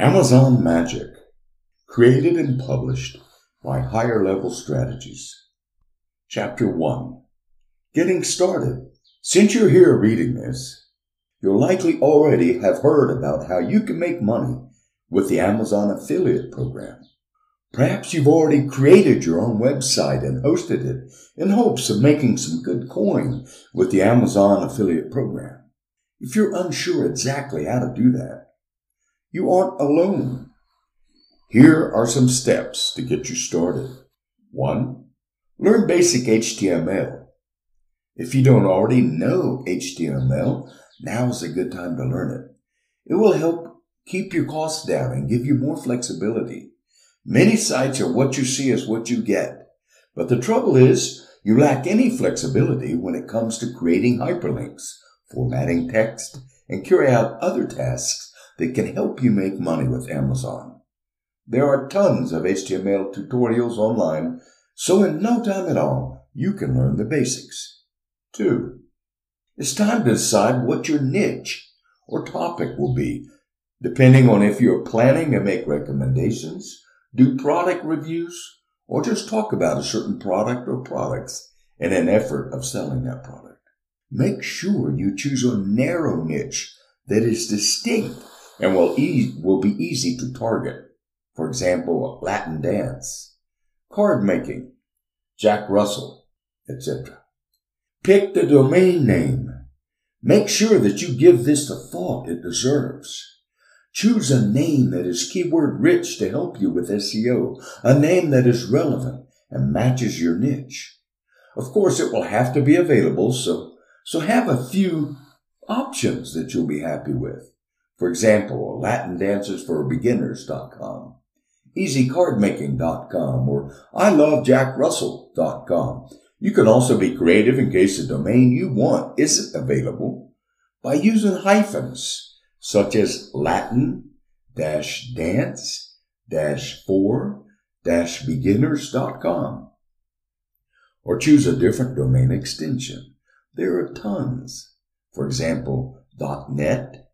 Amazon Magic, created and published by Higher Level Strategies. Chapter 1 Getting Started. Since you're here reading this, you'll likely already have heard about how you can make money with the Amazon affiliate program. Perhaps you've already created your own website and hosted it in hopes of making some good coin with the Amazon affiliate program. If you're unsure exactly how to do that, you aren't alone. Here are some steps to get you started. One, learn basic HTML. If you don't already know HTML, now is a good time to learn it. It will help keep your costs down and give you more flexibility. Many sites are what you see is what you get. But the trouble is, you lack any flexibility when it comes to creating hyperlinks, formatting text, and carry out other tasks that can help you make money with Amazon. There are tons of HTML tutorials online, so in no time at all, you can learn the basics. Two, it's time to decide what your niche or topic will be, depending on if you're planning to make recommendations do product reviews, or just talk about a certain product or products in an effort of selling that product. Make sure you choose a narrow niche that is distinct and will, e- will be easy to target. For example, Latin dance, card making, Jack Russell, etc. Pick the domain name. Make sure that you give this the thought it deserves. Choose a name that is keyword rich to help you with SEO, a name that is relevant and matches your niche. Of course, it will have to be available, so, so have a few options that you'll be happy with. For example, LatinDancesForBeginners.com, EasyCardMaking.com, or ILoveJackRussell.com. You can also be creative in case the domain you want isn't available by using hyphens such as Latin dash dance dash for dash beginners.com. Or choose a different domain extension. There are tons. For example, .net,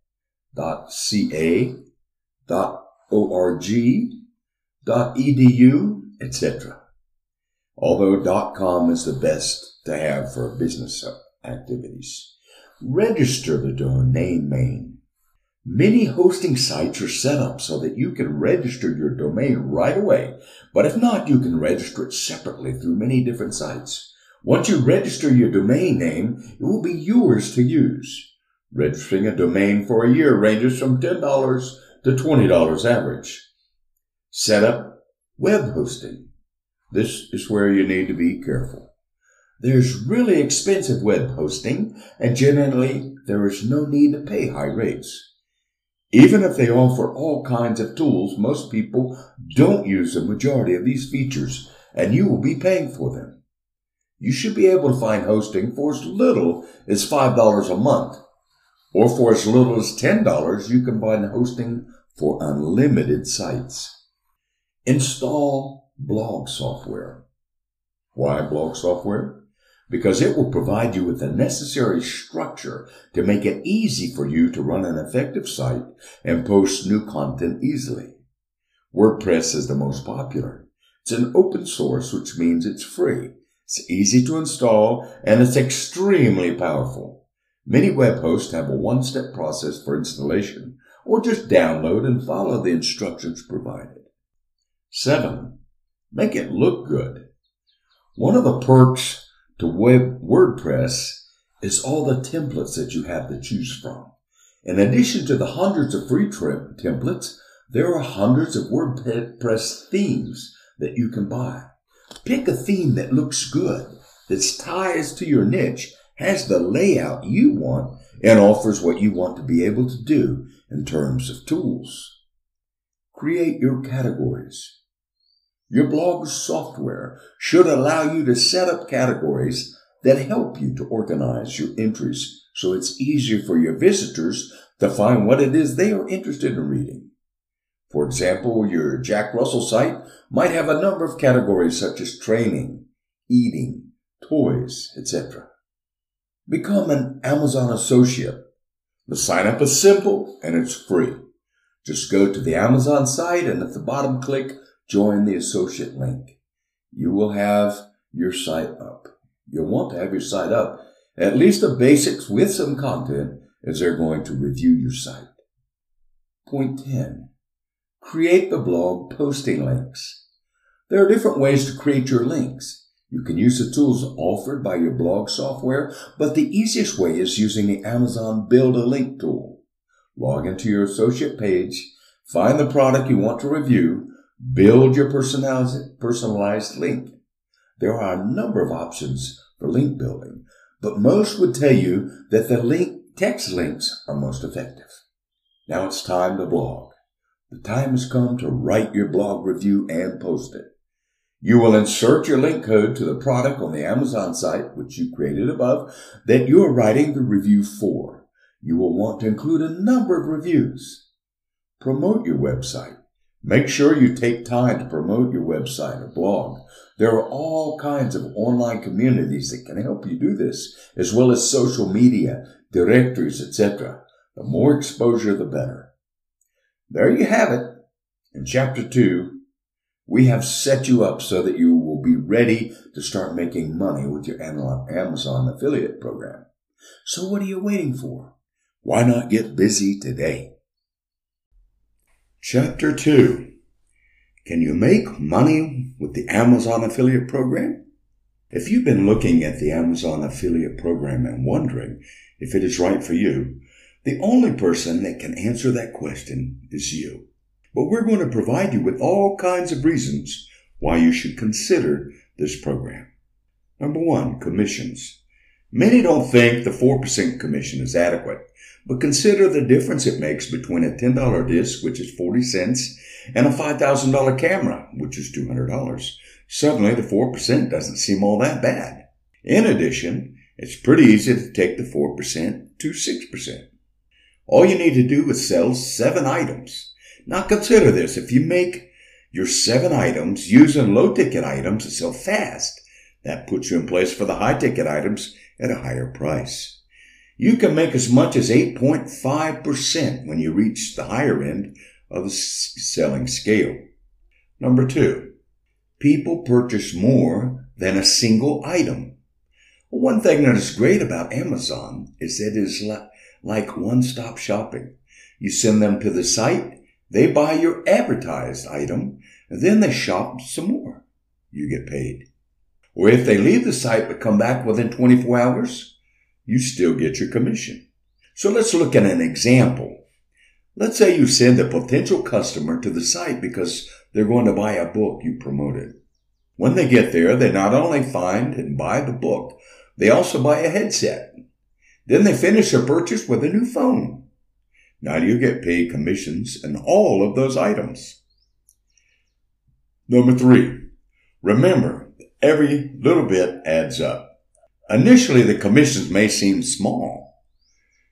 .ca, .org, .edu, etc. Although .com is the best to have for business activities. Register the domain name Many hosting sites are set up so that you can register your domain right away, but if not, you can register it separately through many different sites. Once you register your domain name, it will be yours to use. Registering a domain for a year ranges from $10 to $20 average. Set up web hosting. This is where you need to be careful. There's really expensive web hosting, and generally there is no need to pay high rates. Even if they offer all kinds of tools, most people don't use the majority of these features, and you will be paying for them. You should be able to find hosting for as little as $5 a month, or for as little as $10, you can find hosting for unlimited sites. Install blog software. Why blog software? because it will provide you with the necessary structure to make it easy for you to run an effective site and post new content easily. WordPress is the most popular. It's an open source, which means it's free. It's easy to install and it's extremely powerful. Many web hosts have a one-step process for installation or just download and follow the instructions provided. Seven, make it look good. One of the perks to web WordPress is all the templates that you have to choose from. In addition to the hundreds of free templates, there are hundreds of WordPress themes that you can buy. Pick a theme that looks good, that ties to your niche, has the layout you want, and offers what you want to be able to do in terms of tools. Create your categories. Your blog software should allow you to set up categories that help you to organize your entries so it's easier for your visitors to find what it is they are interested in reading. For example, your Jack Russell site might have a number of categories such as training, eating, toys, etc. Become an Amazon associate. The sign up is simple and it's free. Just go to the Amazon site and at the bottom click join the associate link. You will have your site up. You'll want to have your site up, at least the basics with some content as they're going to review your site. Point 10. Create the blog posting links. There are different ways to create your links. You can use the tools offered by your blog software, but the easiest way is using the Amazon Build a Link tool. Log into your associate page, find the product you want to review, build your personalized, link. There are a number of options for link building, but most would tell you that the link text links are most effective. Now it's time to blog. The time has come to write your blog review and post it. You will insert your link code to the product on the Amazon site, which you created above, that you are writing the review for. You will want to include a number of reviews. Promote your website. Make sure you take time to promote your website or blog. There are all kinds of online communities that can help you do this, as well as social media, directories, etc. The more exposure, the better. There you have it. In chapter two, we have set you up so that you will be ready to start making money with your Amazon affiliate program. So what are you waiting for? Why not get busy today? Chapter 2 Can you make money with the Amazon affiliate program? If you've been looking at the Amazon affiliate program and wondering if it is right for you, the only person that can answer that question is you. But we're going to provide you with all kinds of reasons why you should consider this program. Number one, commissions. Many don't think the 4% commission is adequate, but consider the difference it makes between a $10 disc, which is 40 cents, and a $5,000 camera, which is $200. Suddenly, the 4% doesn't seem all that bad. In addition, it's pretty easy to take the 4% to 6%. All you need to do is sell seven items now consider this. If you make your seven items using low ticket items to sell fast, that puts you in place for the high ticket items at a higher price. You can make as much as 8.5% when you reach the higher end of the selling scale. Number two, people purchase more than a single item. One thing that is great about Amazon is that it is like one-stop shopping. You send them to the site they buy your advertised item, and then they shop some more. You get paid. Or if they leave the site but come back within 24 hours, you still get your commission. So let's look at an example. Let's say you send a potential customer to the site because they're going to buy a book you promoted. When they get there, they not only find and buy the book, they also buy a headset. Then they finish their purchase with a new phone. Now you get paid commissions and all of those items. Number three, remember every little bit adds up. Initially, the commissions may seem small.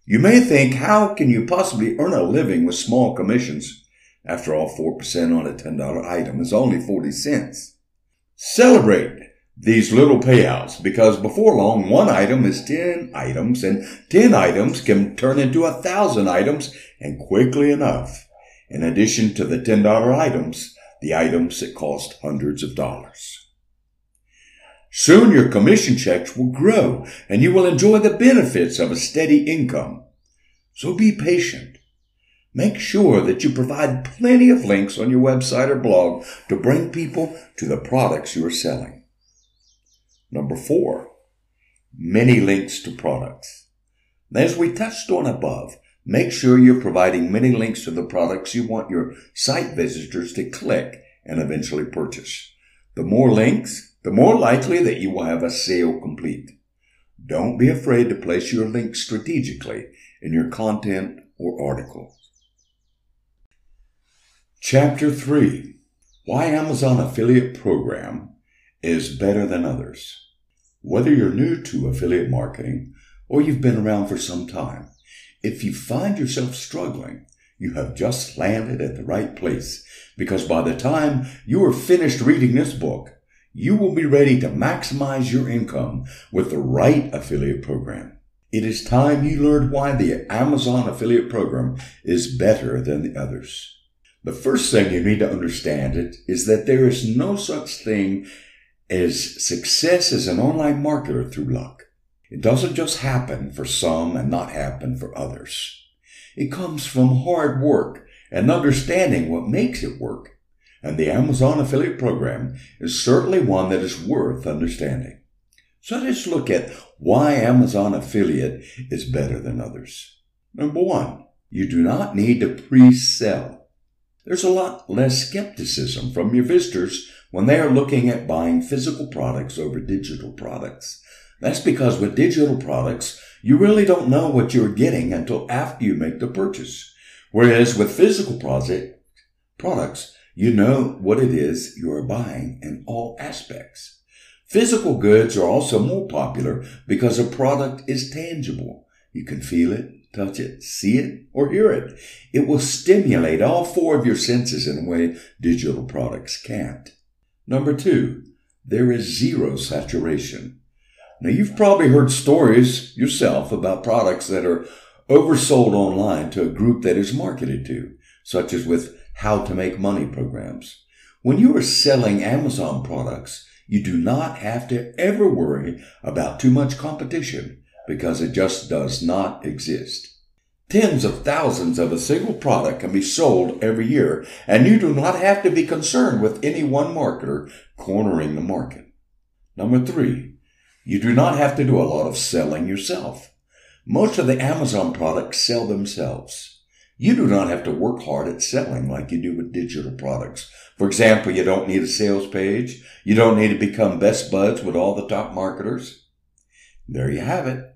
You may think, how can you possibly earn a living with small commissions? After all, 4% on a $10 item is only 40 cents. Celebrate these little payouts because before long, one item is 10 items and 10 items can turn into a thousand items and quickly enough. In addition to the $10 items, the items that cost hundreds of dollars. Soon your commission checks will grow and you will enjoy the benefits of a steady income. So be patient. Make sure that you provide plenty of links on your website or blog to bring people to the products you are selling. Number four, many links to products. As we touched on above, make sure you're providing many links to the products you want your site visitors to click and eventually purchase. The more links, the more likely that you will have a sale complete. Don't be afraid to place your links strategically in your content or article. Chapter 3 Why Amazon Affiliate Program is better than others. Whether you're new to affiliate marketing or you've been around for some time, if you find yourself struggling, you have just landed at the right place because by the time you are finished reading this book, you will be ready to maximize your income with the right affiliate program. It is time you learned why the Amazon affiliate program is better than the others. The first thing you need to understand it is that there is no such thing as success as an online marketer through luck. It doesn't just happen for some and not happen for others. It comes from hard work and understanding what makes it work. And the Amazon affiliate program is certainly one that is worth understanding. So let's look at why Amazon affiliate is better than others. Number one, you do not need to pre-sell. There's a lot less skepticism from your visitors when they are looking at buying physical products over digital products. That's because with digital products, you really don't know what you're getting until after you make the purchase. Whereas with physical project, products, you know what it is you are buying in all aspects. Physical goods are also more popular because a product is tangible. You can feel it, touch it, see it, or hear it. It will stimulate all four of your senses in a way digital products can't. Number two, there is zero saturation. Now you've probably heard stories yourself about products that are oversold online to a group that is marketed to, such as with how to make money programs. When you are selling Amazon products, you do not have to ever worry about too much competition because it just does not exist. Tens of thousands of a single product can be sold every year, and you do not have to be concerned with any one marketer cornering the market. Number three, you do not have to do a lot of selling yourself. Most of the Amazon products sell themselves. You do not have to work hard at selling like you do with digital products. For example, you don't need a sales page. You don't need to become best buds with all the top marketers. There you have it.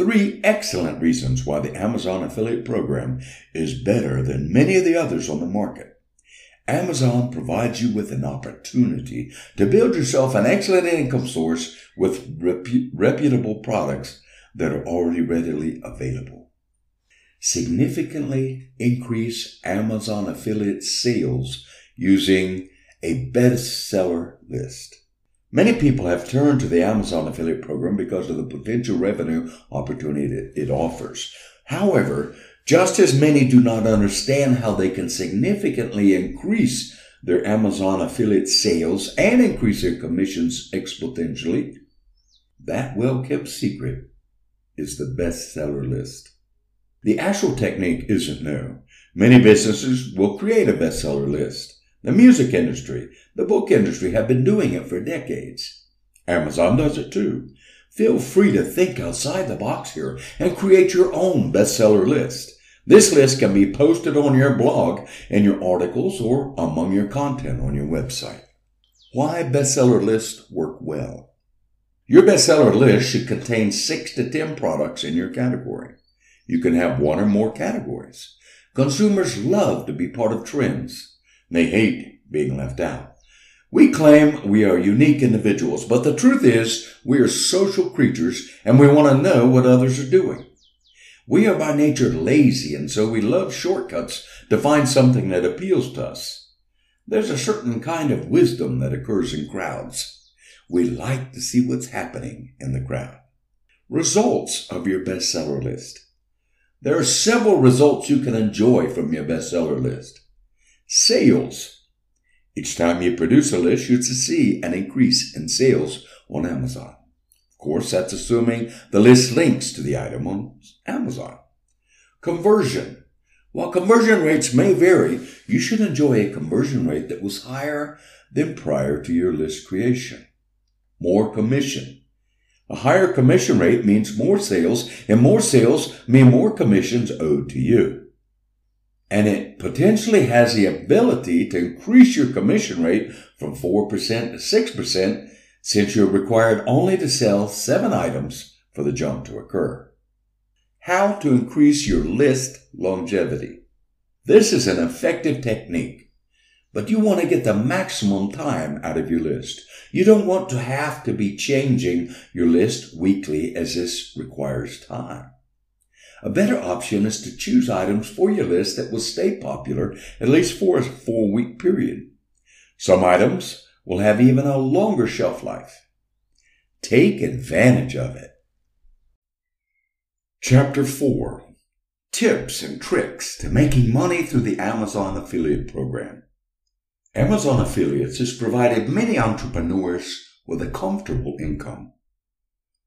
Three excellent reasons why the Amazon affiliate program is better than many of the others on the market. Amazon provides you with an opportunity to build yourself an excellent income source with repu- reputable products that are already readily available. Significantly increase Amazon affiliate sales using a bestseller list. Many people have turned to the Amazon affiliate program because of the potential revenue opportunity it offers. However, just as many do not understand how they can significantly increase their Amazon affiliate sales and increase their commissions exponentially, that well kept secret is the bestseller list. The actual technique isn't new. Many businesses will create a bestseller list. The music industry, the book industry have been doing it for decades. Amazon does it too. Feel free to think outside the box here and create your own bestseller list. This list can be posted on your blog in your articles or among your content on your website. Why bestseller lists work well? Your bestseller list should contain six to ten products in your category. You can have one or more categories. Consumers love to be part of trends. They hate being left out. We claim we are unique individuals, but the truth is we are social creatures and we want to know what others are doing. We are by nature lazy and so we love shortcuts to find something that appeals to us. There's a certain kind of wisdom that occurs in crowds. We like to see what's happening in the crowd. Results of your bestseller list. There are several results you can enjoy from your bestseller list. Sales. Each time you produce a list, you should see an increase in sales on Amazon. Of course, that's assuming the list links to the item on Amazon. Conversion. While conversion rates may vary, you should enjoy a conversion rate that was higher than prior to your list creation. More commission. A higher commission rate means more sales, and more sales mean more commissions owed to you and it potentially has the ability to increase your commission rate from 4% to 6% since you're required only to sell seven items for the jump to occur. How to increase your list longevity. This is an effective technique, but you want to get the maximum time out of your list. You don't want to have to be changing your list weekly as this requires time. A better option is to choose items for your list that will stay popular at least for a four week period. Some items will have even a longer shelf life. Take advantage of it. Chapter 4 Tips and Tricks to Making Money Through the Amazon Affiliate Program. Amazon Affiliates has provided many entrepreneurs with a comfortable income.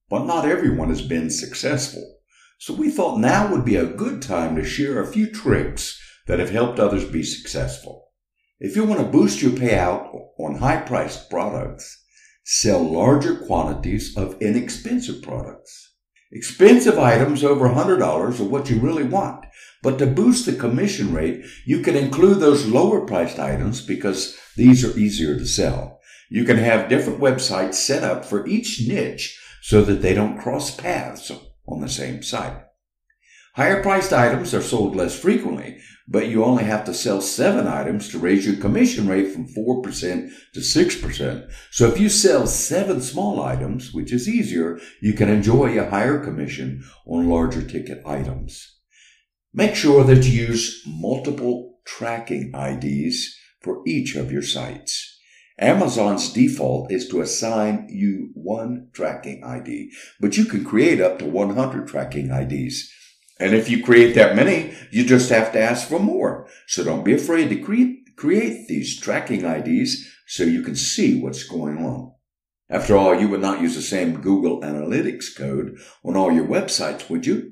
But not everyone has been successful. So we thought now would be a good time to share a few tricks that have helped others be successful. If you want to boost your payout on high priced products, sell larger quantities of inexpensive products. Expensive items over $100 are what you really want. But to boost the commission rate, you can include those lower priced items because these are easier to sell. You can have different websites set up for each niche so that they don't cross paths on the same site. Higher priced items are sold less frequently, but you only have to sell seven items to raise your commission rate from 4% to 6%. So if you sell seven small items, which is easier, you can enjoy a higher commission on larger ticket items. Make sure that you use multiple tracking IDs for each of your sites. Amazon's default is to assign you one tracking ID, but you can create up to 100 tracking IDs. And if you create that many, you just have to ask for more. So don't be afraid to create, create these tracking IDs so you can see what's going on. After all, you would not use the same Google Analytics code on all your websites, would you?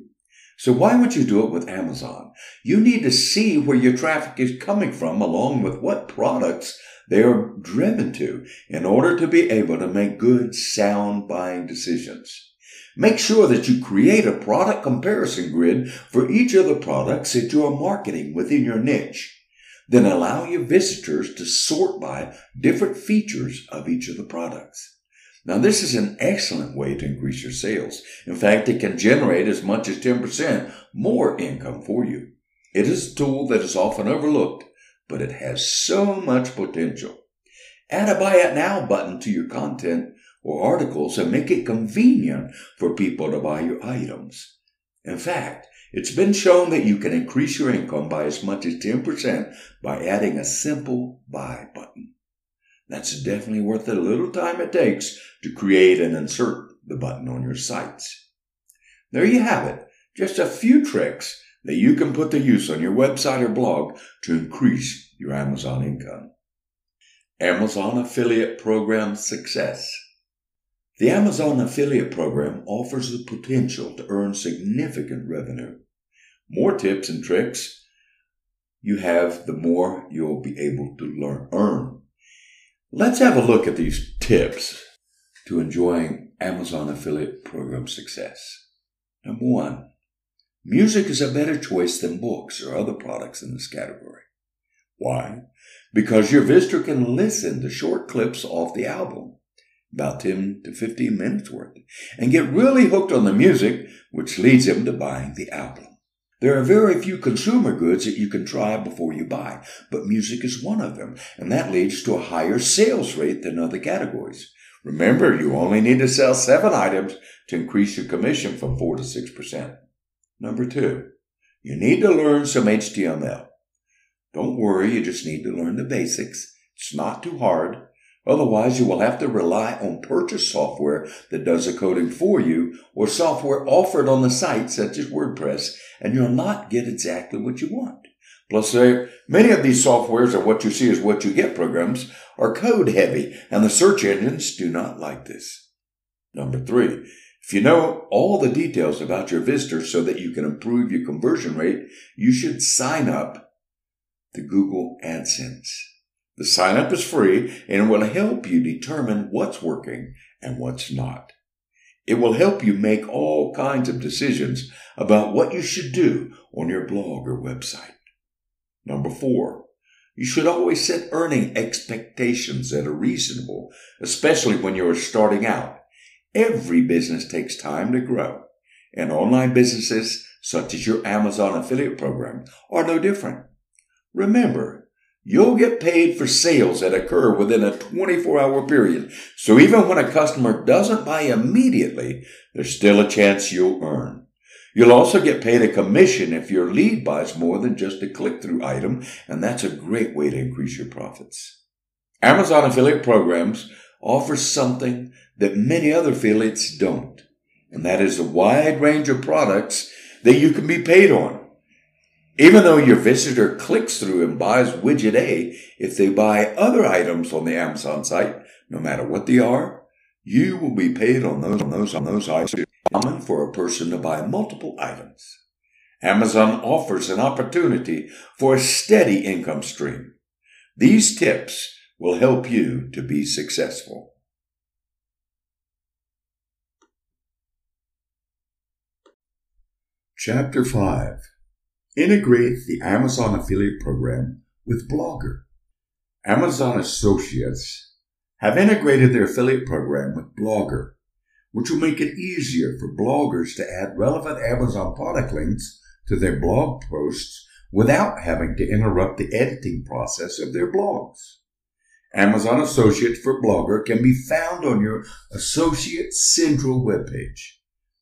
So why would you do it with Amazon? You need to see where your traffic is coming from along with what products they are driven to in order to be able to make good, sound buying decisions. Make sure that you create a product comparison grid for each of the products that you are marketing within your niche. Then allow your visitors to sort by different features of each of the products. Now, this is an excellent way to increase your sales. In fact, it can generate as much as 10% more income for you. It is a tool that is often overlooked, but it has so much potential. Add a buy it now button to your content or articles and make it convenient for people to buy your items. In fact, it's been shown that you can increase your income by as much as 10% by adding a simple buy button. That's definitely worth the little time it takes to create and insert the button on your sites. There you have it. Just a few tricks that you can put to use on your website or blog to increase your Amazon income. Amazon Affiliate Program Success. The Amazon affiliate program offers the potential to earn significant revenue. More tips and tricks you have, the more you'll be able to learn, earn. Let's have a look at these tips to enjoying Amazon affiliate program success. Number one, music is a better choice than books or other products in this category. Why? Because your visitor can listen to short clips off the album about 10 to 15 minutes worth, and get really hooked on the music, which leads him to buying the album. There are very few consumer goods that you can try before you buy, but music is one of them, and that leads to a higher sales rate than other categories. Remember, you only need to sell seven items to increase your commission from 4 to 6%. Number two, you need to learn some HTML. Don't worry, you just need to learn the basics. It's not too hard. Otherwise, you will have to rely on purchase software that does the coding for you or software offered on the site such as WordPress, and you'll not get exactly what you want. Plus, many of these softwares are what you see as what you get programs are code heavy, and the search engines do not like this. Number three, if you know all the details about your visitors so that you can improve your conversion rate, you should sign up to Google AdSense. The sign up is free and will help you determine what's working and what's not. It will help you make all kinds of decisions about what you should do on your blog or website. Number four, you should always set earning expectations that are reasonable, especially when you're starting out. Every business takes time to grow, and online businesses such as your Amazon affiliate program are no different. Remember, You'll get paid for sales that occur within a 24 hour period. So even when a customer doesn't buy immediately, there's still a chance you'll earn. You'll also get paid a commission if your lead buys more than just a click through item, and that's a great way to increase your profits. Amazon affiliate programs offer something that many other affiliates don't, and that is a wide range of products that you can be paid on. Even though your visitor clicks through and buys widget A, if they buy other items on the Amazon site, no matter what they are, you will be paid on those on those on those items. Common for a person to buy multiple items. Amazon offers an opportunity for a steady income stream. These tips will help you to be successful. Chapter 5 Integrate the Amazon affiliate program with Blogger. Amazon associates have integrated their affiliate program with Blogger, which will make it easier for bloggers to add relevant Amazon product links to their blog posts without having to interrupt the editing process of their blogs. Amazon Associates for Blogger can be found on your Associate Central webpage.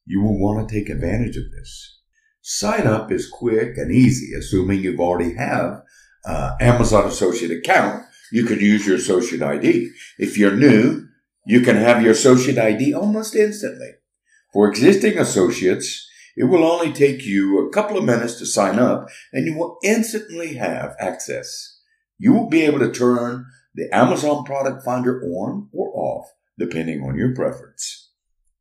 You will want to take advantage of this. Sign up is quick and easy, assuming you've already have uh, Amazon Associate account. You could use your Associate ID. If you're new, you can have your Associate ID almost instantly. For existing associates, it will only take you a couple of minutes to sign up and you will instantly have access. You will be able to turn the Amazon product finder on or off depending on your preference.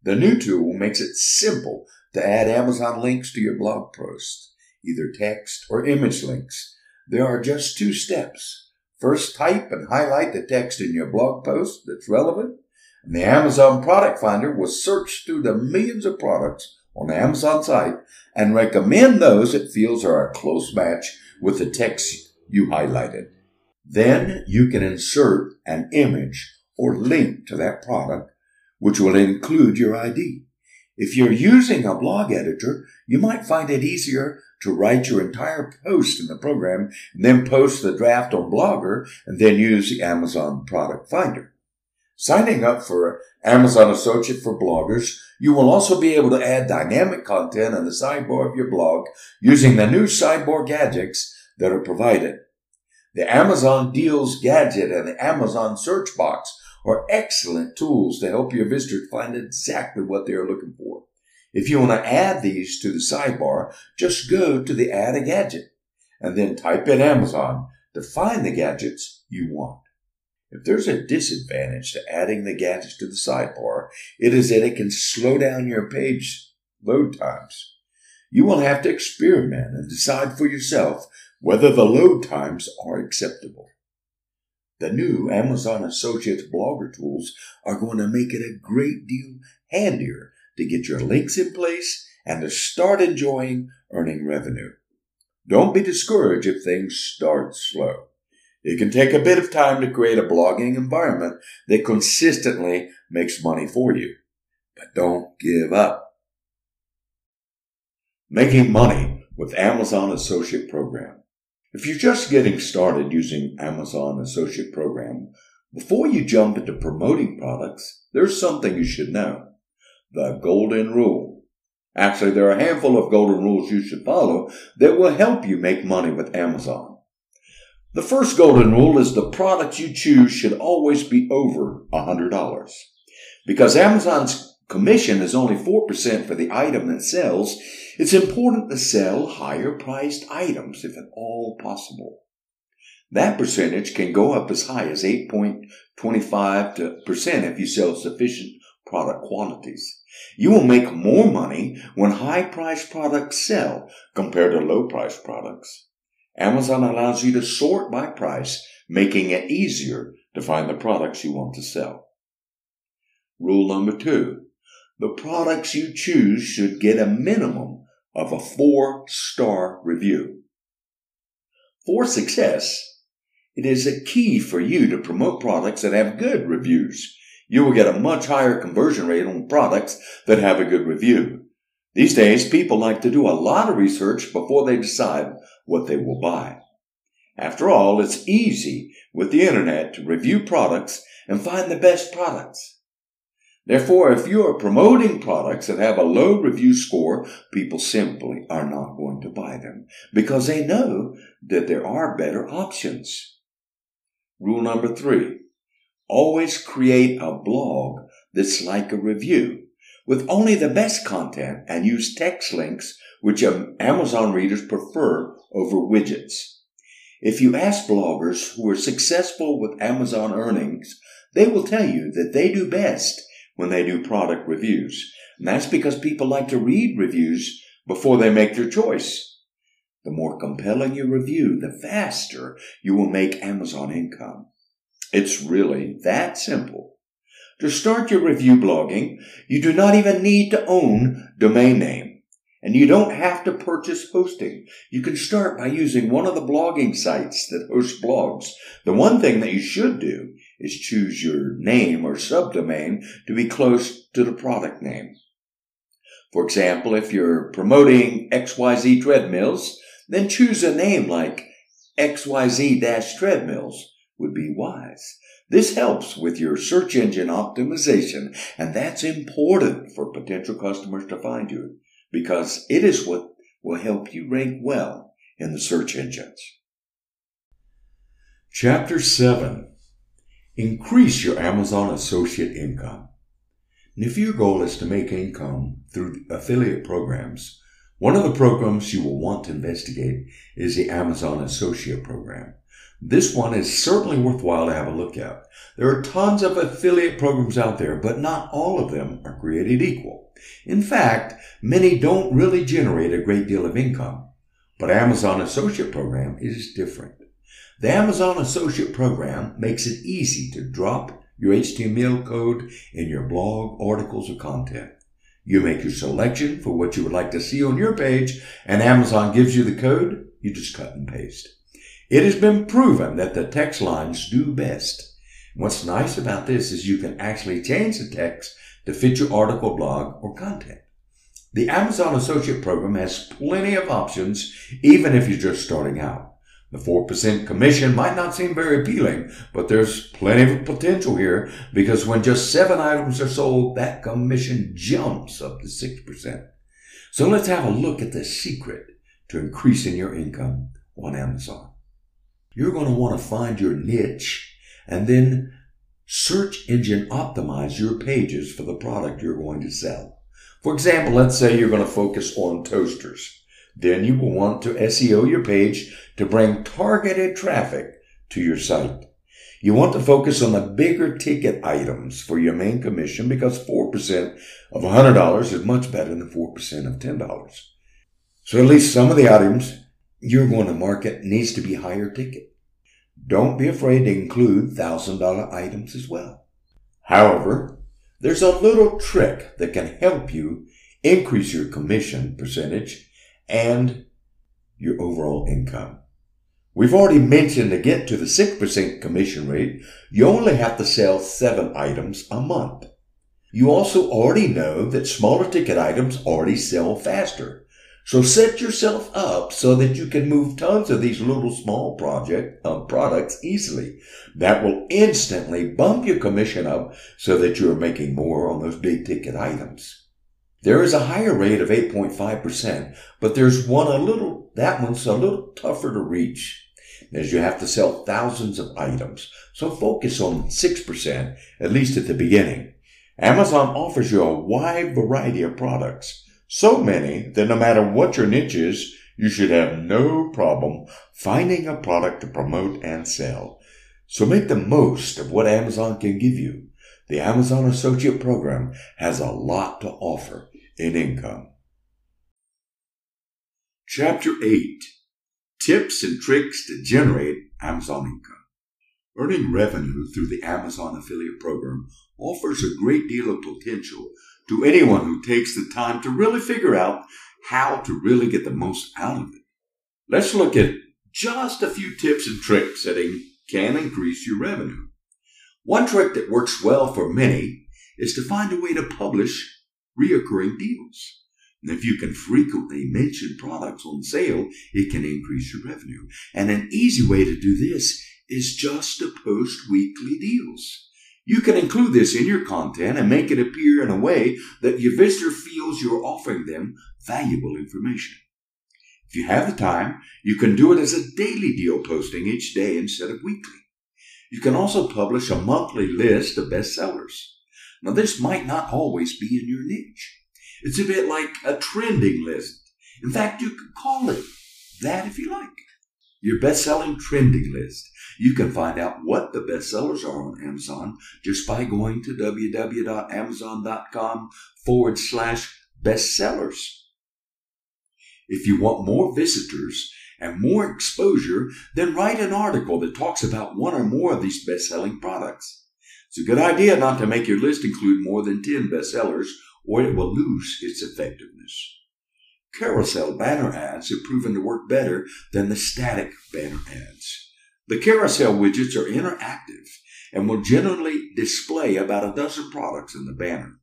The new tool makes it simple to add Amazon links to your blog post, either text or image links. There are just two steps. First, type and highlight the text in your blog post that's relevant, and the Amazon Product Finder will search through the millions of products on the Amazon site and recommend those it feels are a close match with the text you highlighted. Then you can insert an image or link to that product, which will include your ID. If you're using a blog editor, you might find it easier to write your entire post in the program and then post the draft on Blogger and then use the Amazon Product Finder. Signing up for Amazon Associate for bloggers, you will also be able to add dynamic content in the sidebar of your blog using the new sidebar gadgets that are provided. The Amazon Deals Gadget and the Amazon Search Box are excellent tools to help your visitors find exactly what they are looking for. If you want to add these to the sidebar, just go to the Add a Gadget and then type in Amazon to find the gadgets you want. If there's a disadvantage to adding the gadgets to the sidebar, it is that it can slow down your page load times. You will have to experiment and decide for yourself whether the load times are acceptable. The new Amazon Associates blogger tools are going to make it a great deal handier to get your links in place and to start enjoying earning revenue. Don't be discouraged if things start slow. It can take a bit of time to create a blogging environment that consistently makes money for you. But don't give up. Making money with Amazon Associate Program. If you're just getting started using Amazon Associate Program, before you jump into promoting products, there's something you should know. The Golden Rule. Actually, there are a handful of golden rules you should follow that will help you make money with Amazon. The first golden rule is the product you choose should always be over $100. Because Amazon's commission is only 4% for the item that sells, it's important to sell higher priced items if at all possible. That percentage can go up as high as 8.25% if you sell sufficient product quantities. You will make more money when high priced products sell compared to low priced products. Amazon allows you to sort by price, making it easier to find the products you want to sell. Rule number two. The products you choose should get a minimum of a four star review. For success, it is a key for you to promote products that have good reviews. You will get a much higher conversion rate on products that have a good review. These days, people like to do a lot of research before they decide what they will buy. After all, it's easy with the internet to review products and find the best products. Therefore, if you are promoting products that have a low review score, people simply are not going to buy them because they know that there are better options. Rule number three. Always create a blog that's like a review. with only the best content and use text links which um, Amazon readers prefer over widgets. If you ask bloggers who are successful with Amazon earnings, they will tell you that they do best when they do product reviews. And that's because people like to read reviews before they make their choice. The more compelling your review, the faster you will make Amazon income. It's really that simple. To start your review blogging, you do not even need to own domain name. And you don't have to purchase hosting. You can start by using one of the blogging sites that host blogs. The one thing that you should do is choose your name or subdomain to be close to the product name. For example, if you're promoting XYZ treadmills, then choose a name like XYZ-treadmills would be wise. This helps with your search engine optimization, and that's important for potential customers to find you because it is what will help you rank well in the search engines. Chapter 7 Increase your Amazon associate income. And if your goal is to make income through affiliate programs, one of the programs you will want to investigate is the Amazon Associate Program. This one is certainly worthwhile to have a look at. There are tons of affiliate programs out there, but not all of them are created equal. In fact, many don't really generate a great deal of income. But Amazon Associate Program is different. The Amazon Associate Program makes it easy to drop your HTML code in your blog, articles, or content. You make your selection for what you would like to see on your page, and Amazon gives you the code. You just cut and paste. It has been proven that the text lines do best. What's nice about this is you can actually change the text to fit your article, blog, or content. The Amazon Associate Program has plenty of options, even if you're just starting out. The 4% commission might not seem very appealing, but there's plenty of potential here because when just seven items are sold, that commission jumps up to 6%. So let's have a look at the secret to increasing your income on Amazon you're going to want to find your niche and then search engine optimize your pages for the product you're going to sell. For example, let's say you're going to focus on toasters. Then you will want to SEO your page to bring targeted traffic to your site. You want to focus on the bigger ticket items for your main commission because 4% of $100 is much better than 4% of $10. So at least some of the items you're going to market needs to be higher ticket. Don't be afraid to include $1,000 items as well. However, there's a little trick that can help you increase your commission percentage and your overall income. We've already mentioned to get to the 6% commission rate, you only have to sell seven items a month. You also already know that smaller ticket items already sell faster. So set yourself up so that you can move tons of these little small project uh, products easily. That will instantly bump your commission up so that you're making more on those big ticket items. There is a higher rate of 8.5%, but there's one a little, that one's a little tougher to reach as you have to sell thousands of items. So focus on 6%, at least at the beginning. Amazon offers you a wide variety of products. So many that no matter what your niche is, you should have no problem finding a product to promote and sell. So make the most of what Amazon can give you. The Amazon Associate Program has a lot to offer in income. Chapter 8 Tips and Tricks to Generate Amazon Income. Earning revenue through the Amazon Affiliate Program offers a great deal of potential to anyone who takes the time to really figure out how to really get the most out of it. Let's look at just a few tips and tricks that can increase your revenue. One trick that works well for many is to find a way to publish reoccurring deals. And if you can frequently mention products on sale, it can increase your revenue. And an easy way to do this is just to post weekly deals. You can include this in your content and make it appear in a way that your visitor feels you're offering them valuable information. If you have the time, you can do it as a daily deal posting each day instead of weekly. You can also publish a monthly list of bestsellers. Now, this might not always be in your niche. It's a bit like a trending list. In fact, you could call it that if you like. Your best selling trending list. You can find out what the bestsellers are on Amazon just by going to www.amazon.com forward slash bestsellers. If you want more visitors and more exposure, then write an article that talks about one or more of these best selling products. It's a good idea not to make your list include more than 10 bestsellers or it will lose its effectiveness. Carousel banner ads have proven to work better than the static banner ads. The carousel widgets are interactive and will generally display about a dozen products in the banner.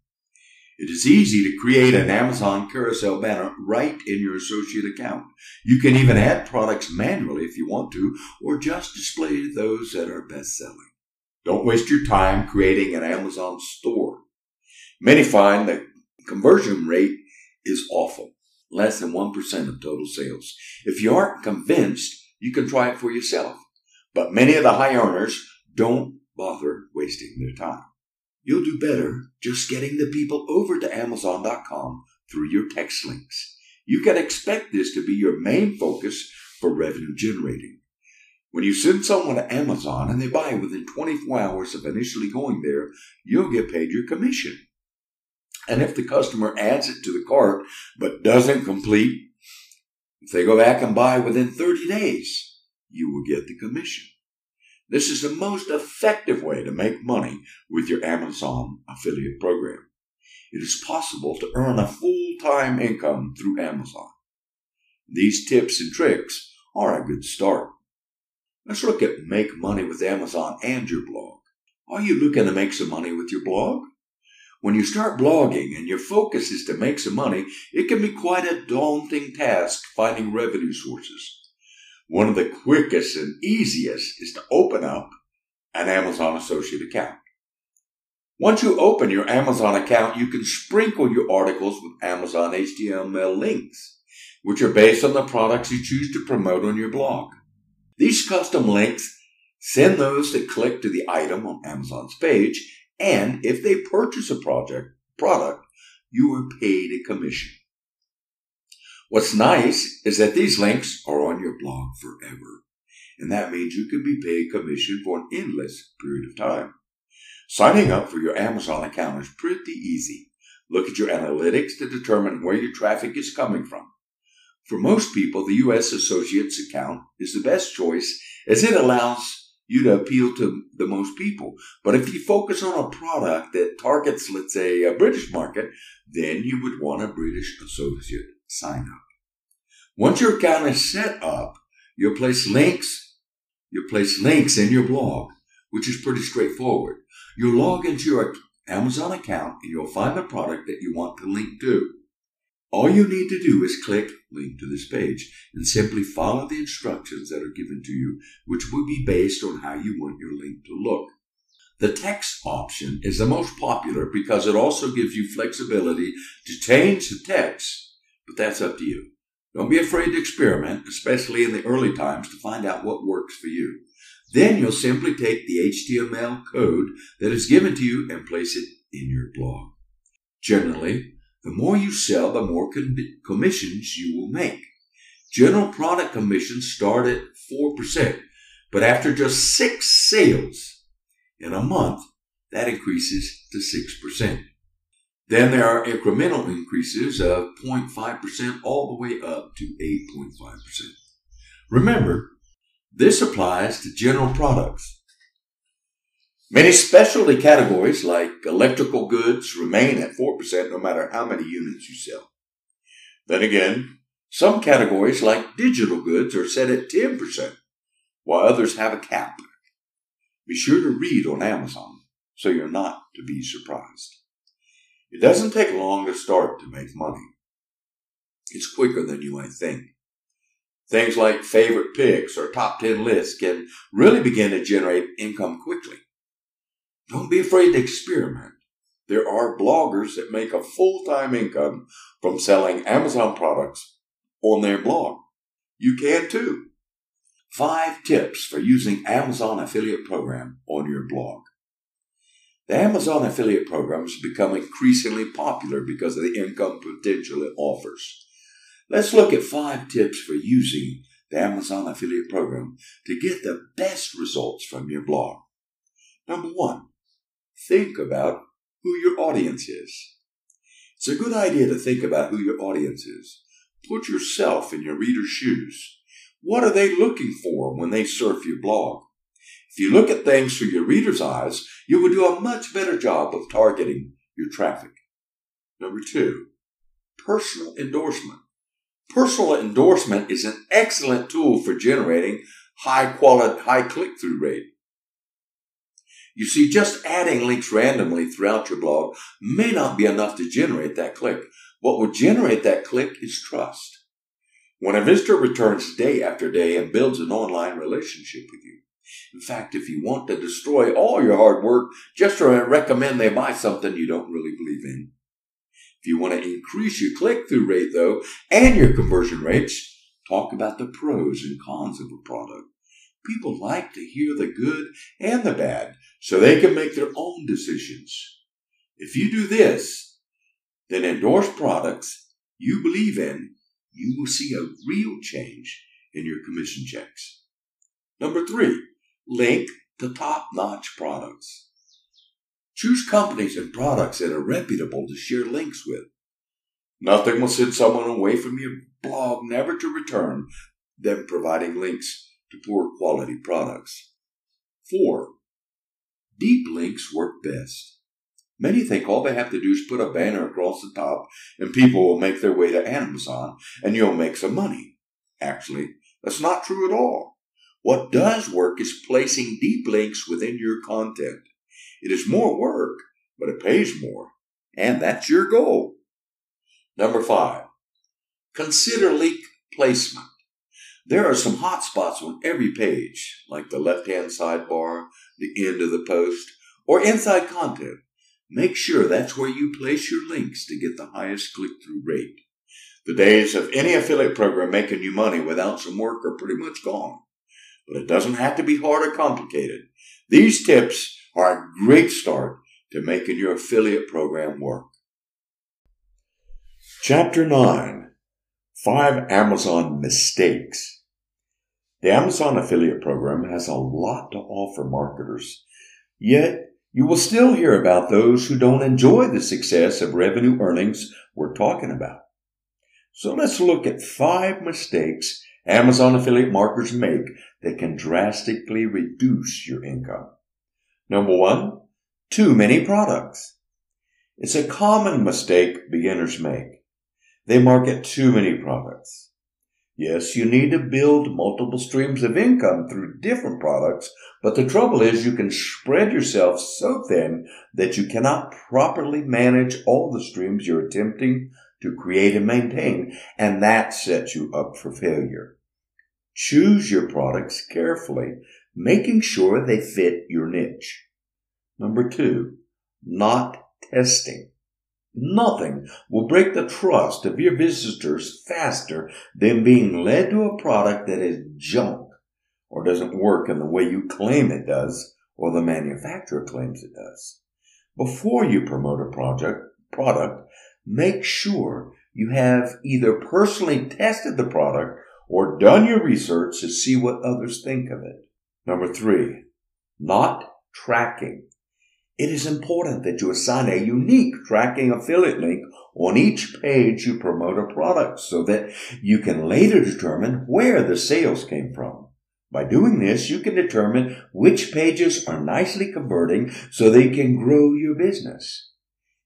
It is easy to create an Amazon carousel banner right in your associate account. You can even add products manually if you want to, or just display those that are best selling. Don't waste your time creating an Amazon store. Many find that conversion rate is awful less than 1% of total sales. If you aren't convinced, you can try it for yourself. But many of the high earners don't bother wasting their time. You'll do better just getting the people over to Amazon.com through your text links. You can expect this to be your main focus for revenue generating. When you send someone to Amazon and they buy within 24 hours of initially going there, you'll get paid your commission. And if the customer adds it to the cart but doesn't complete, if they go back and buy within 30 days, you will get the commission. This is the most effective way to make money with your Amazon affiliate program. It is possible to earn a full-time income through Amazon. These tips and tricks are a good start. Let's look at make money with Amazon and your blog. Are you looking to make some money with your blog? When you start blogging and your focus is to make some money, it can be quite a daunting task finding revenue sources. One of the quickest and easiest is to open up an Amazon associate account. Once you open your Amazon account, you can sprinkle your articles with Amazon HTML links, which are based on the products you choose to promote on your blog. These custom links send those that click to the item on Amazon's page and if they purchase a project product, you are paid a commission. What's nice is that these links are on your blog forever. And that means you can be paid commission for an endless period of time. Signing up for your Amazon account is pretty easy. Look at your analytics to determine where your traffic is coming from. For most people, the U.S. Associates account is the best choice as it allows you to appeal to the most people. But if you focus on a product that targets, let's say, a British market, then you would want a British associate sign up. Once your account is set up, you'll place links, you'll place links in your blog, which is pretty straightforward. You'll log into your Amazon account and you'll find the product that you want to link to. All you need to do is click link to this page and simply follow the instructions that are given to you, which will be based on how you want your link to look. The text option is the most popular because it also gives you flexibility to change the text, but that's up to you. Don't be afraid to experiment, especially in the early times, to find out what works for you. Then you'll simply take the HTML code that is given to you and place it in your blog. Generally, the more you sell, the more commissions you will make. General product commissions start at 4%, but after just six sales in a month, that increases to 6%. Then there are incremental increases of 0.5% all the way up to 8.5%. Remember, this applies to general products. Many specialty categories like electrical goods remain at 4% no matter how many units you sell. Then again, some categories like digital goods are set at 10%, while others have a cap. Be sure to read on Amazon so you're not to be surprised. It doesn't take long to start to make money. It's quicker than you might think. Things like favorite picks or top 10 lists can really begin to generate income quickly. Don't be afraid to experiment. There are bloggers that make a full-time income from selling Amazon products on their blog. You can too. Five tips for using Amazon affiliate program on your blog. The Amazon affiliate program has become increasingly popular because of the income potential it offers. Let's look at five tips for using the Amazon affiliate program to get the best results from your blog. Number one, think about who your audience is. It's a good idea to think about who your audience is. Put yourself in your reader's shoes. What are they looking for when they surf your blog? If you look at things through your reader's eyes, you will do a much better job of targeting your traffic. Number two, personal endorsement. Personal endorsement is an excellent tool for generating high quality, high click through rate. You see, just adding links randomly throughout your blog may not be enough to generate that click. What will generate that click is trust. When a visitor returns day after day and builds an online relationship with you. In fact, if you want to destroy all your hard work just to recommend they buy something you don't really believe in. If you want to increase your click through rate though and your conversion rates, talk about the pros and cons of a product. People like to hear the good and the bad so they can make their own decisions. If you do this, then endorse products you believe in, you will see a real change in your commission checks. Number three, link to top notch products. Choose companies and products that are reputable to share links with. Nothing will send someone away from your blog never to return than providing links to poor quality products. Four, deep links work best. Many think all they have to do is put a banner across the top and people will make their way to Amazon and you'll make some money. Actually, that's not true at all. What does work is placing deep links within your content. It is more work, but it pays more. And that's your goal. Number five, consider link placement. There are some hot spots on every page, like the left hand sidebar, the end of the post, or inside content. Make sure that's where you place your links to get the highest click through rate. The days of any affiliate program making you money without some work are pretty much gone. But it doesn't have to be hard or complicated. These tips are a great start to making your affiliate program work. Chapter 9 Five Amazon Mistakes the Amazon affiliate program has a lot to offer marketers. Yet, you will still hear about those who don't enjoy the success of revenue earnings we're talking about. So let's look at five mistakes Amazon affiliate marketers make that can drastically reduce your income. Number one, too many products. It's a common mistake beginners make. They market too many products. Yes, you need to build multiple streams of income through different products, but the trouble is you can spread yourself so thin that you cannot properly manage all the streams you're attempting to create and maintain, and that sets you up for failure. Choose your products carefully, making sure they fit your niche. Number two, not testing. Nothing will break the trust of your visitors faster than being led to a product that is junk or doesn't work in the way you claim it does or the manufacturer claims it does. Before you promote a project, product, make sure you have either personally tested the product or done your research to see what others think of it. Number three, not tracking. It is important that you assign a unique tracking affiliate link on each page you promote a product so that you can later determine where the sales came from. By doing this, you can determine which pages are nicely converting so they can grow your business.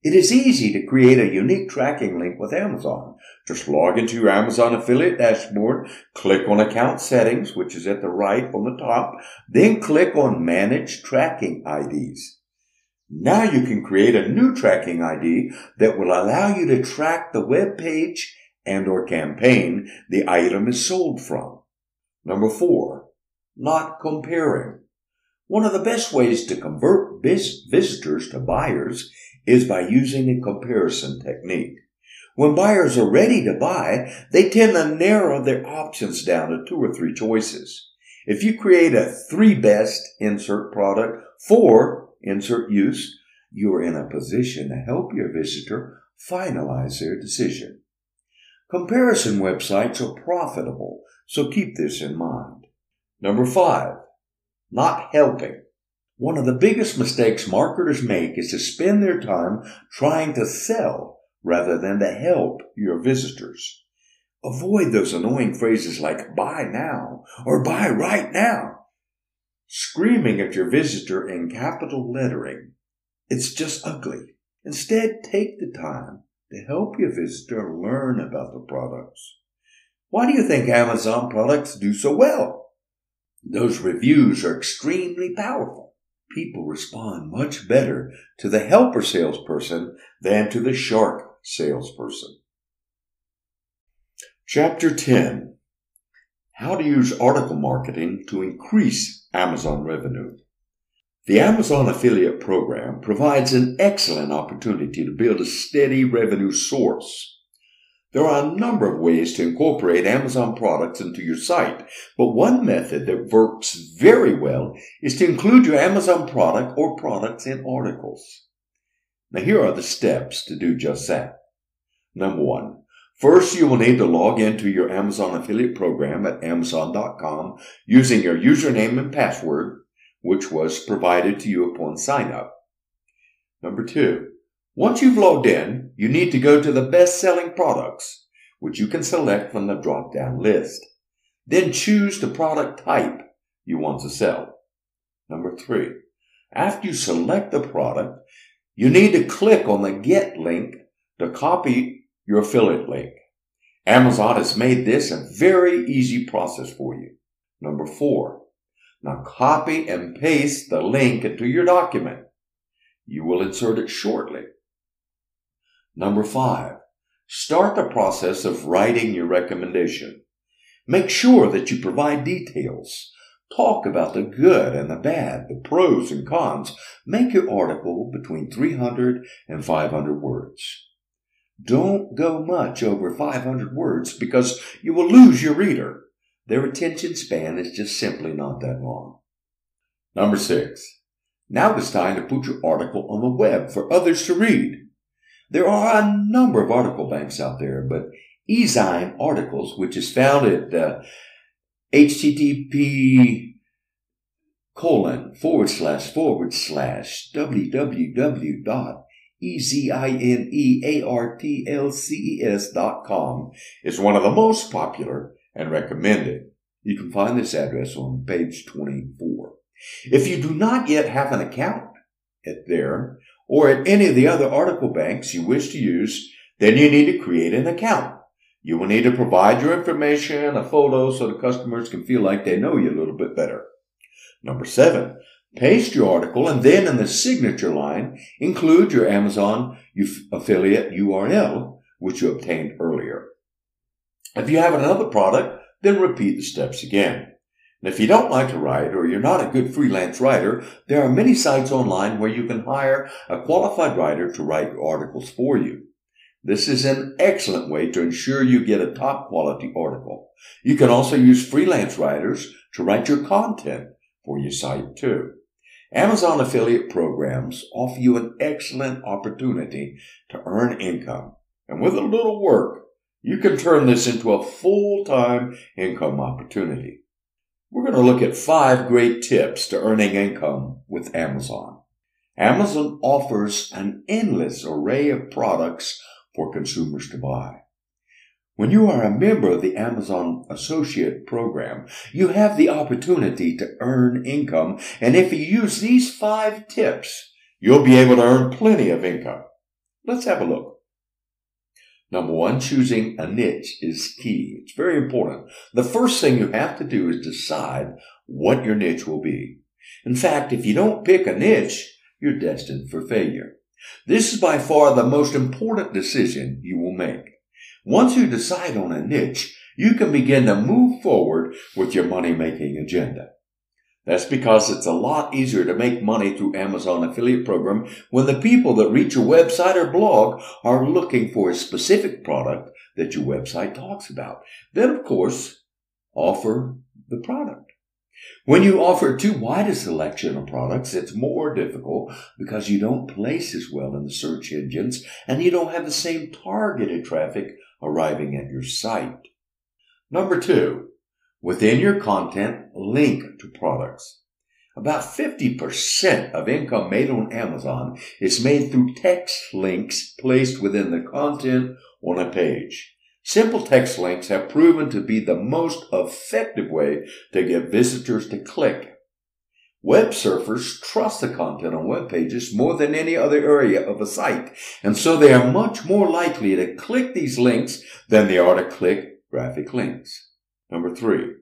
It is easy to create a unique tracking link with Amazon. Just log into your Amazon affiliate dashboard, click on account settings, which is at the right on the top, then click on manage tracking IDs. Now you can create a new tracking ID that will allow you to track the web page and or campaign the item is sold from. Number four, not comparing. One of the best ways to convert vis- visitors to buyers is by using a comparison technique. When buyers are ready to buy, they tend to narrow their options down to two or three choices. If you create a three best insert product, four insert use, you're in a position to help your visitor finalize their decision. Comparison websites are profitable, so keep this in mind. Number five, not helping. One of the biggest mistakes marketers make is to spend their time trying to sell rather than to help your visitors. Avoid those annoying phrases like buy now or buy right now. Screaming at your visitor in capital lettering. It's just ugly. Instead, take the time to help your visitor learn about the products. Why do you think Amazon products do so well? Those reviews are extremely powerful. People respond much better to the helper salesperson than to the shark salesperson. Chapter 10 How to use article marketing to increase Amazon revenue. The Amazon affiliate program provides an excellent opportunity to build a steady revenue source. There are a number of ways to incorporate Amazon products into your site, but one method that works very well is to include your Amazon product or products in articles. Now here are the steps to do just that. Number one, first you will need to log into your Amazon affiliate program at amazon.com using your username and password which was provided to you upon sign up. Number two, once you've logged in, you need to go to the best selling products, which you can select from the drop down list. Then choose the product type you want to sell. Number three, after you select the product, you need to click on the get link to copy your affiliate link. Amazon has made this a very easy process for you. Number four, now copy and paste the link into your document. You will insert it shortly. Number five, start the process of writing your recommendation. Make sure that you provide details. Talk about the good and the bad, the pros and cons. Make your article between 300 and 500 words. Don't go much over 500 words because you will lose your reader. Their attention span is just simply not that long. Number six. Now it's time to put your article on the web for others to read. There are a number of article banks out there, but Ezine Articles, which is found at uh, http colon forward slash forward slash www.ezinearticles dot com is one of the most popular and recommended. You can find this address on page 24. If you do not yet have an account at there or at any of the other article banks you wish to use, then you need to create an account. You will need to provide your information, a photo, so the customers can feel like they know you a little bit better. Number seven, paste your article and then in the signature line, include your Amazon affiliate URL, which you obtained earlier. If you have another product, then repeat the steps again. And if you don't like to write or you're not a good freelance writer, there are many sites online where you can hire a qualified writer to write your articles for you. This is an excellent way to ensure you get a top quality article. You can also use freelance writers to write your content for your site too. Amazon affiliate programs offer you an excellent opportunity to earn income. And with a little work, you can turn this into a full-time income opportunity. We're going to look at five great tips to earning income with Amazon. Amazon offers an endless array of products for consumers to buy. When you are a member of the Amazon Associate Program, you have the opportunity to earn income, and if you use these five tips, you'll be able to earn plenty of income. Let's have a look. Number one, choosing a niche is key. It's very important. The first thing you have to do is decide what your niche will be. In fact, if you don't pick a niche, you're destined for failure. This is by far the most important decision you will make. Once you decide on a niche, you can begin to move forward with your money making agenda. That's because it's a lot easier to make money through Amazon affiliate program when the people that reach your website or blog are looking for a specific product that your website talks about. Then, of course, offer the product. When you offer too wide a selection of products, it's more difficult because you don't place as well in the search engines and you don't have the same targeted traffic arriving at your site. Number two, within your content, link to products. About 50% of income made on Amazon is made through text links placed within the content on a page. Simple text links have proven to be the most effective way to get visitors to click. Web surfers trust the content on web pages more than any other area of a site, and so they are much more likely to click these links than they are to click graphic links. Number three,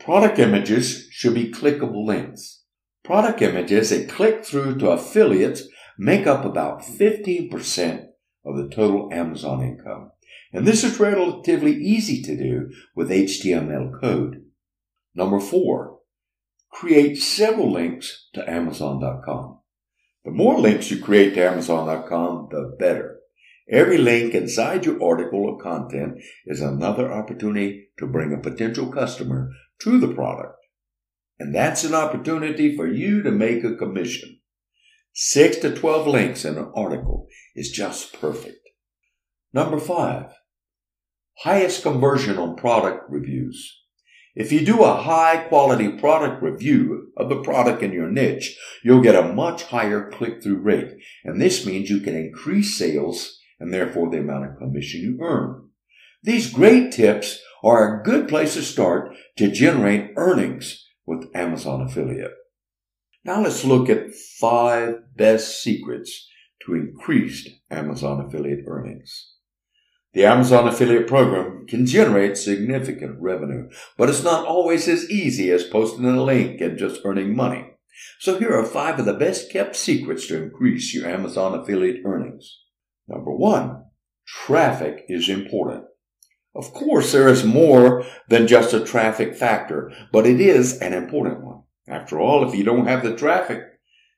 product images should be clickable links. Product images that click through to affiliates make up about 15% of the total Amazon income. And this is relatively easy to do with HTML code. Number four, create several links to Amazon.com. The more links you create to Amazon.com, the better. Every link inside your article or content is another opportunity to bring a potential customer to the product. And that's an opportunity for you to make a commission. Six to 12 links in an article is just perfect. Number five, highest conversion on product reviews. If you do a high quality product review of the product in your niche, you'll get a much higher click through rate. And this means you can increase sales and therefore the amount of commission you earn. These great tips are a good place to start to generate earnings with Amazon affiliate. Now let's look at five best secrets to increased Amazon affiliate earnings. The Amazon affiliate program can generate significant revenue, but it's not always as easy as posting a link and just earning money. So here are five of the best kept secrets to increase your Amazon affiliate earnings. Number one, traffic is important. Of course, there is more than just a traffic factor, but it is an important one. After all, if you don't have the traffic,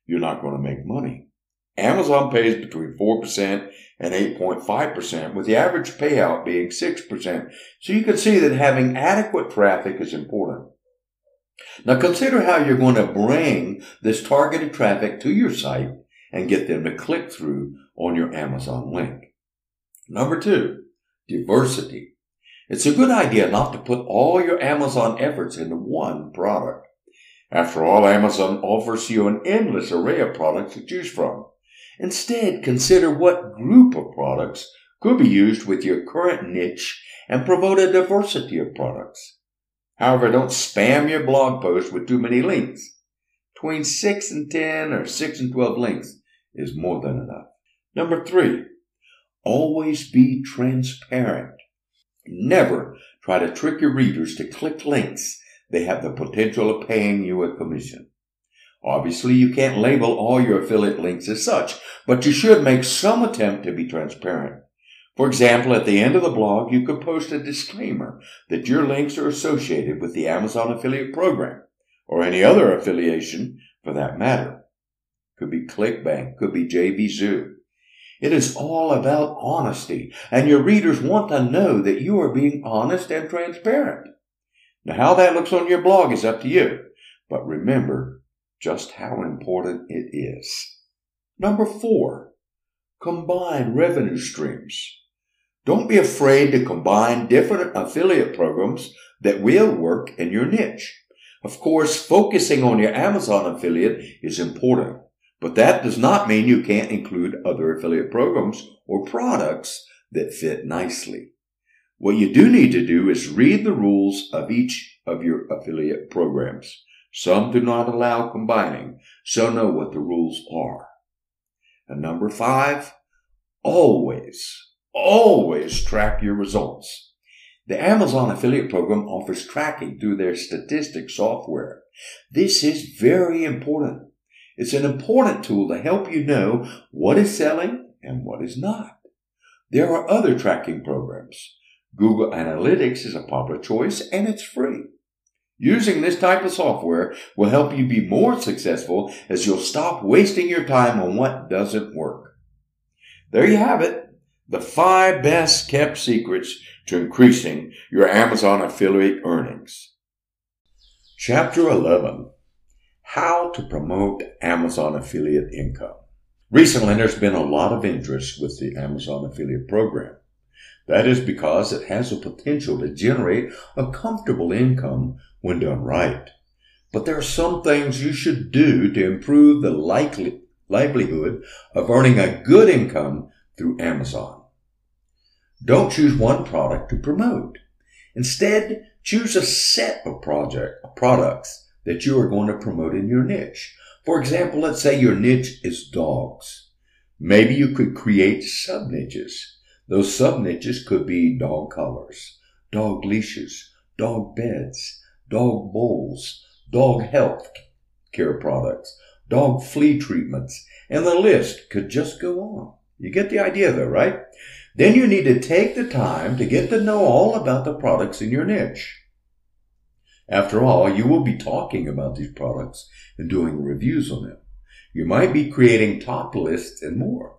you're not going to make money. Amazon pays between 4% and 8.5%, with the average payout being 6%. So you can see that having adequate traffic is important. Now consider how you're going to bring this targeted traffic to your site and get them to click through on your Amazon link. Number two, diversity. It's a good idea not to put all your Amazon efforts into one product. After all, Amazon offers you an endless array of products to choose from. Instead, consider what group of products could be used with your current niche and promote a diversity of products. However, don't spam your blog post with too many links. Between 6 and 10 or 6 and 12 links is more than enough. Number three, always be transparent. Never try to trick your readers to click links they have the potential of paying you a commission. Obviously, you can't label all your affiliate links as such, but you should make some attempt to be transparent. For example, at the end of the blog, you could post a disclaimer that your links are associated with the Amazon affiliate program or any other affiliation for that matter. Could be ClickBank, could be JVZoo. It is all about honesty, and your readers want to know that you are being honest and transparent. Now, how that looks on your blog is up to you, but remember, just how important it is. Number four, combine revenue streams. Don't be afraid to combine different affiliate programs that will work in your niche. Of course, focusing on your Amazon affiliate is important, but that does not mean you can't include other affiliate programs or products that fit nicely. What you do need to do is read the rules of each of your affiliate programs. Some do not allow combining, so know what the rules are. And number five, always, always track your results. The Amazon affiliate program offers tracking through their statistics software. This is very important. It's an important tool to help you know what is selling and what is not. There are other tracking programs. Google Analytics is a popular choice and it's free. Using this type of software will help you be more successful as you'll stop wasting your time on what doesn't work. There you have it. The five best kept secrets to increasing your Amazon affiliate earnings. Chapter 11 How to Promote Amazon Affiliate Income. Recently, there's been a lot of interest with the Amazon Affiliate Program. That is because it has the potential to generate a comfortable income when done right. But there are some things you should do to improve the likely, livelihood of earning a good income through Amazon. Don't choose one product to promote. Instead, choose a set of project products that you are going to promote in your niche. For example, let's say your niche is dogs. Maybe you could create sub niches. Those sub niches could be dog collars, dog leashes, dog beds, dog bowls, dog health care products, dog flea treatments, and the list could just go on. You get the idea though, right? Then you need to take the time to get to know all about the products in your niche. After all, you will be talking about these products and doing reviews on them. You might be creating top lists and more.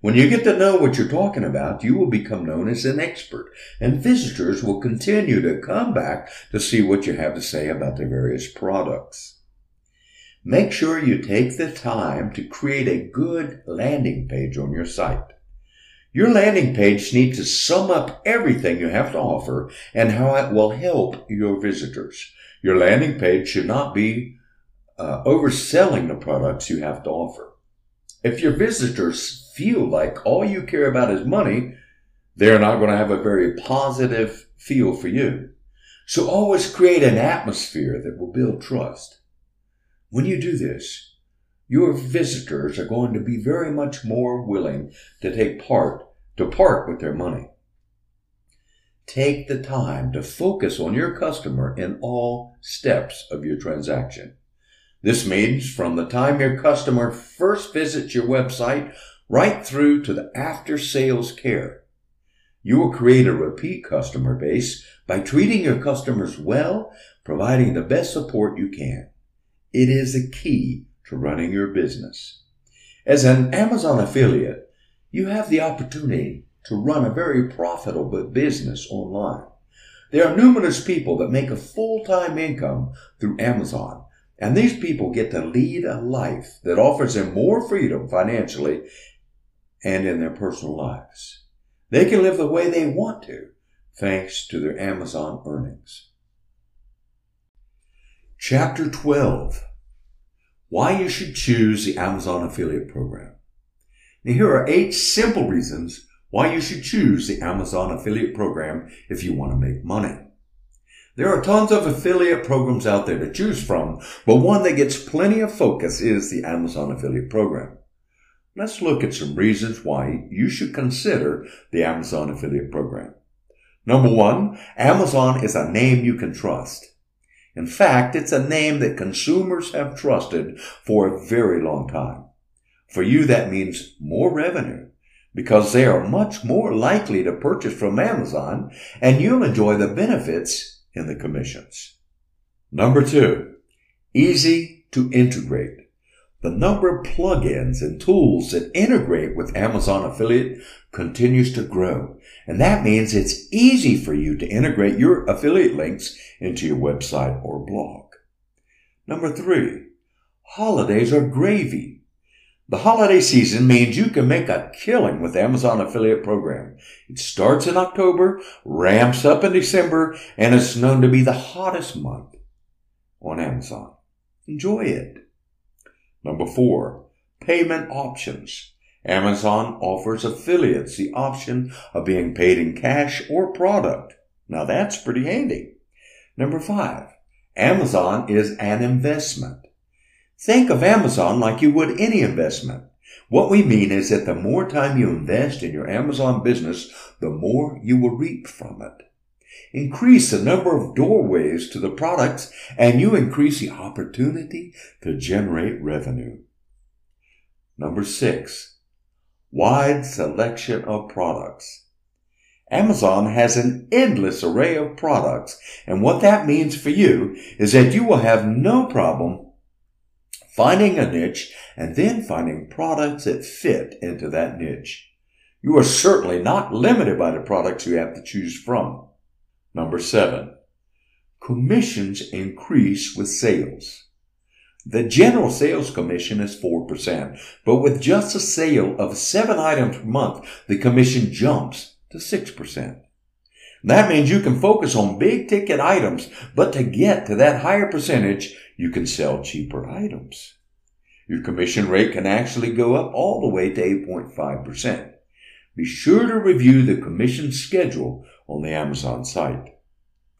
When you get to know what you're talking about, you will become known as an expert, and visitors will continue to come back to see what you have to say about the various products. Make sure you take the time to create a good landing page on your site. Your landing page needs to sum up everything you have to offer and how it will help your visitors. Your landing page should not be uh, overselling the products you have to offer. If your visitors feel like all you care about is money, they're not going to have a very positive feel for you. So always create an atmosphere that will build trust. When you do this, your visitors are going to be very much more willing to take part to part with their money. Take the time to focus on your customer in all steps of your transaction. This means from the time your customer first visits your website right through to the after sales care. You will create a repeat customer base by treating your customers well, providing the best support you can. It is a key to running your business. As an Amazon affiliate, you have the opportunity to run a very profitable business online. There are numerous people that make a full-time income through Amazon, and these people get to lead a life that offers them more freedom financially and in their personal lives. They can live the way they want to thanks to their Amazon earnings. Chapter 12 Why you should choose the Amazon affiliate program. Now, here are eight simple reasons why you should choose the Amazon affiliate program if you want to make money. There are tons of affiliate programs out there to choose from, but one that gets plenty of focus is the Amazon affiliate program. Let's look at some reasons why you should consider the Amazon affiliate program. Number one, Amazon is a name you can trust. In fact, it's a name that consumers have trusted for a very long time. For you, that means more revenue because they are much more likely to purchase from Amazon and you'll enjoy the benefits in the commissions. Number two, easy to integrate. The number of plugins and tools that integrate with Amazon affiliate continues to grow. And that means it's easy for you to integrate your affiliate links into your website or blog. Number three, holidays are gravy the holiday season means you can make a killing with Amazon affiliate program. It starts in October, ramps up in December, and is known to be the hottest month on Amazon. Enjoy it. Number four, payment options. Amazon offers affiliates the option of being paid in cash or product. Now that's pretty handy. Number five, Amazon is an investment. Think of Amazon like you would any investment. What we mean is that the more time you invest in your Amazon business, the more you will reap from it. Increase the number of doorways to the products and you increase the opportunity to generate revenue. Number six, wide selection of products. Amazon has an endless array of products, and what that means for you is that you will have no problem finding a niche, and then finding products that fit into that niche. You are certainly not limited by the products you have to choose from. Number seven, commissions increase with sales. The general sales commission is 4%, but with just a sale of seven items per month, the commission jumps to 6%. That means you can focus on big ticket items, but to get to that higher percentage, you can sell cheaper items. Your commission rate can actually go up all the way to 8.5%. Be sure to review the commission schedule on the Amazon site.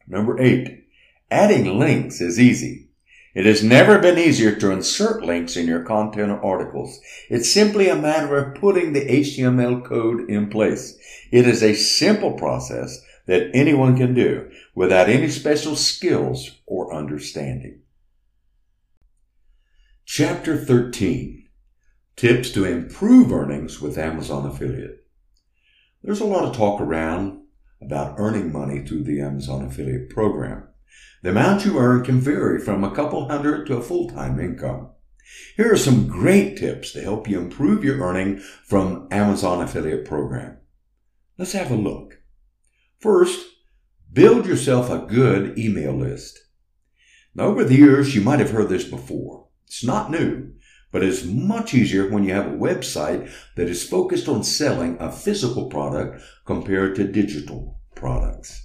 Number eight, adding links is easy. It has never been easier to insert links in your content or articles. It's simply a matter of putting the HTML code in place. It is a simple process that anyone can do without any special skills or understanding. Chapter 13 Tips to Improve Earnings with Amazon Affiliate. There's a lot of talk around about earning money through the Amazon Affiliate program. The amount you earn can vary from a couple hundred to a full-time income. Here are some great tips to help you improve your earning from Amazon affiliate program. Let's have a look. First, build yourself a good email list. Now, over the years, you might have heard this before. It's not new, but it's much easier when you have a website that is focused on selling a physical product compared to digital products.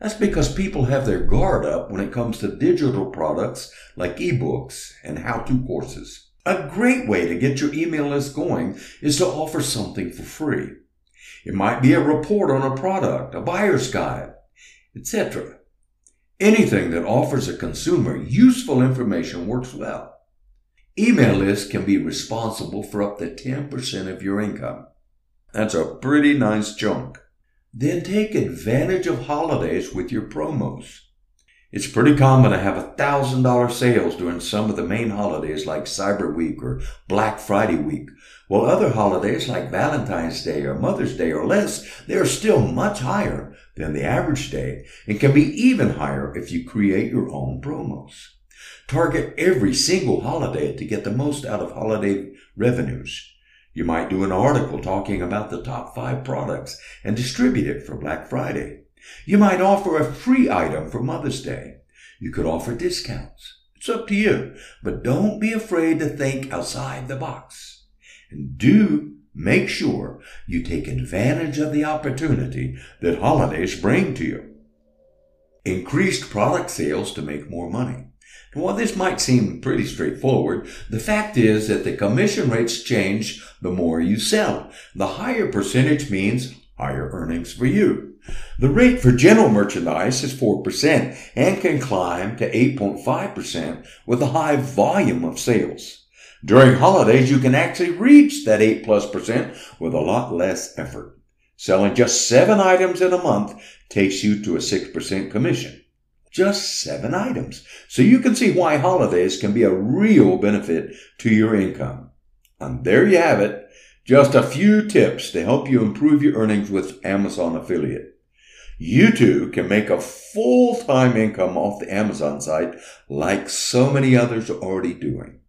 That's because people have their guard up when it comes to digital products like ebooks and how-to courses. A great way to get your email list going is to offer something for free. It might be a report on a product, a buyer's guide, etc. Anything that offers a consumer useful information works well. Email lists can be responsible for up to 10% of your income. That's a pretty nice chunk. Then take advantage of holidays with your promos. It's pretty common to have $1,000 sales during some of the main holidays like Cyber Week or Black Friday week, while other holidays like Valentine's Day or Mother's Day or less, they are still much higher than the average day and can be even higher if you create your own promos. Target every single holiday to get the most out of holiday revenues. You might do an article talking about the top five products and distribute it for Black Friday. You might offer a free item for Mother's Day. You could offer discounts. It's up to you, but don't be afraid to think outside the box. And do make sure you take advantage of the opportunity that holidays bring to you. Increased product sales to make more money. While this might seem pretty straightforward, the fact is that the commission rates change the more you sell. The higher percentage means higher earnings for you. The rate for general merchandise is 4% and can climb to 8.5% with a high volume of sales. During holidays, you can actually reach that 8 plus percent with a lot less effort. Selling just seven items in a month takes you to a 6% commission just seven items. So you can see why holidays can be a real benefit to your income. And there you have it. Just a few tips to help you improve your earnings with Amazon affiliate. You too can make a full-time income off the Amazon site like so many others are already doing.